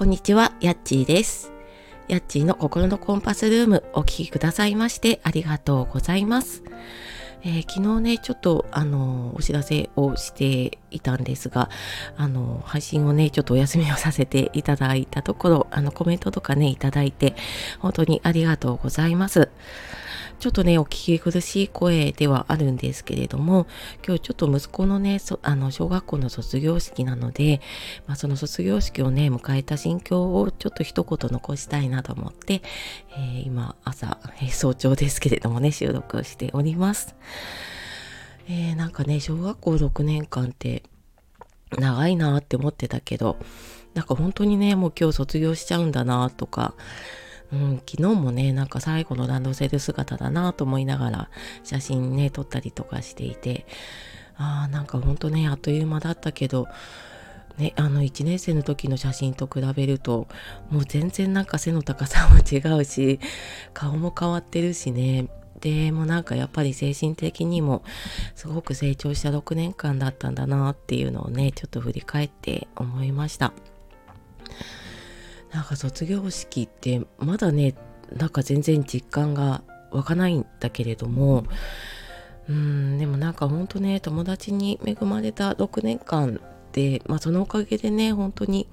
こんにちは、やっちーです。やっちーの心のコンパスルームお聴きくださいましてありがとうございます。えー、昨日ね、ちょっとあのお知らせをしていたんですが、あの配信をね、ちょっとお休みをさせていただいたところ、あのコメントとかね、いただいて、本当にありがとうございます。ちょっとね、お聞き苦しい声ではあるんですけれども、今日ちょっと息子のね、あの、小学校の卒業式なので、まあ、その卒業式をね、迎えた心境をちょっと一言残したいなと思って、えー、今、朝、えー、早朝ですけれどもね、収録しております。えー、なんかね、小学校6年間って長いなって思ってたけど、なんか本当にね、もう今日卒業しちゃうんだなとか、うん、昨日もね、なんか最後のランドセル姿だなと思いながら写真ね、撮ったりとかしていて、ああ、なんかほんとね、あっという間だったけど、ね、あの1年生の時の写真と比べるともう全然なんか背の高さも違うし顔も変わってるしねでもなんかやっぱり精神的にもすごく成長した6年間だったんだなっていうのをねちょっと振り返って思いました。なんか卒業式ってまだねなんか全然実感が湧かないんだけれどもうんでもなんかほんとね友達に恵まれた6年間で、まあ、そのおかげでね本当に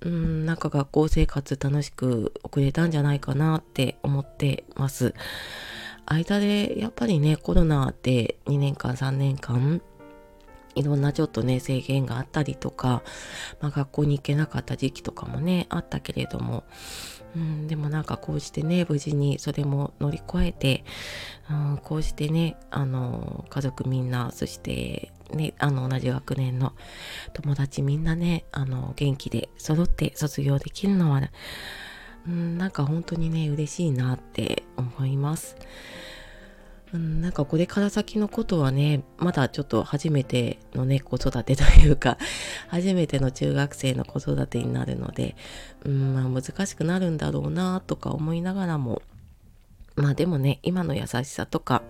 うんなんか学校生活楽しく送れたんじゃないかなって思ってます。間でやっぱりねコロナで2年間3年間いろんなちょっとね制限があったりとか、まあ、学校に行けなかった時期とかもねあったけれども、うん、でもなんかこうしてね無事にそれも乗り越えて、うん、こうしてねあの家族みんなそしてねあの同じ学年の友達みんなねあの元気で揃って卒業できるのは、うん、なんか本当にね嬉しいなって思います。うん、なんかこれから先のことはね、まだちょっと初めてのね、子育てというか、初めての中学生の子育てになるので、うん、まあ難しくなるんだろうなとか思いながらも、まあでもね、今の優しさとか、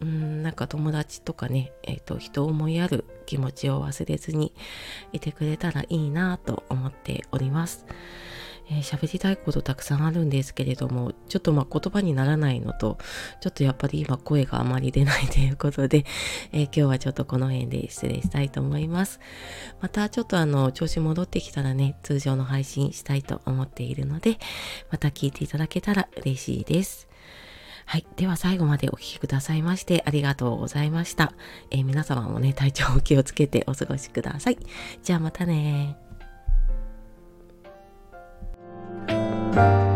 うん、なんか友達とかね、えっ、ー、と、人を思いやる気持ちを忘れずにいてくれたらいいなと思っております。えー、喋りたいことたくさんあるんですけれども、ちょっとま言葉にならないのと、ちょっとやっぱり今声があまり出ないということで、えー、今日はちょっとこの辺で失礼したいと思います。またちょっとあの、調子戻ってきたらね、通常の配信したいと思っているので、また聞いていただけたら嬉しいです。はい。では最後までお聴きくださいましてありがとうございました。えー、皆様もね、体調を気をつけてお過ごしください。じゃあまたね Bye.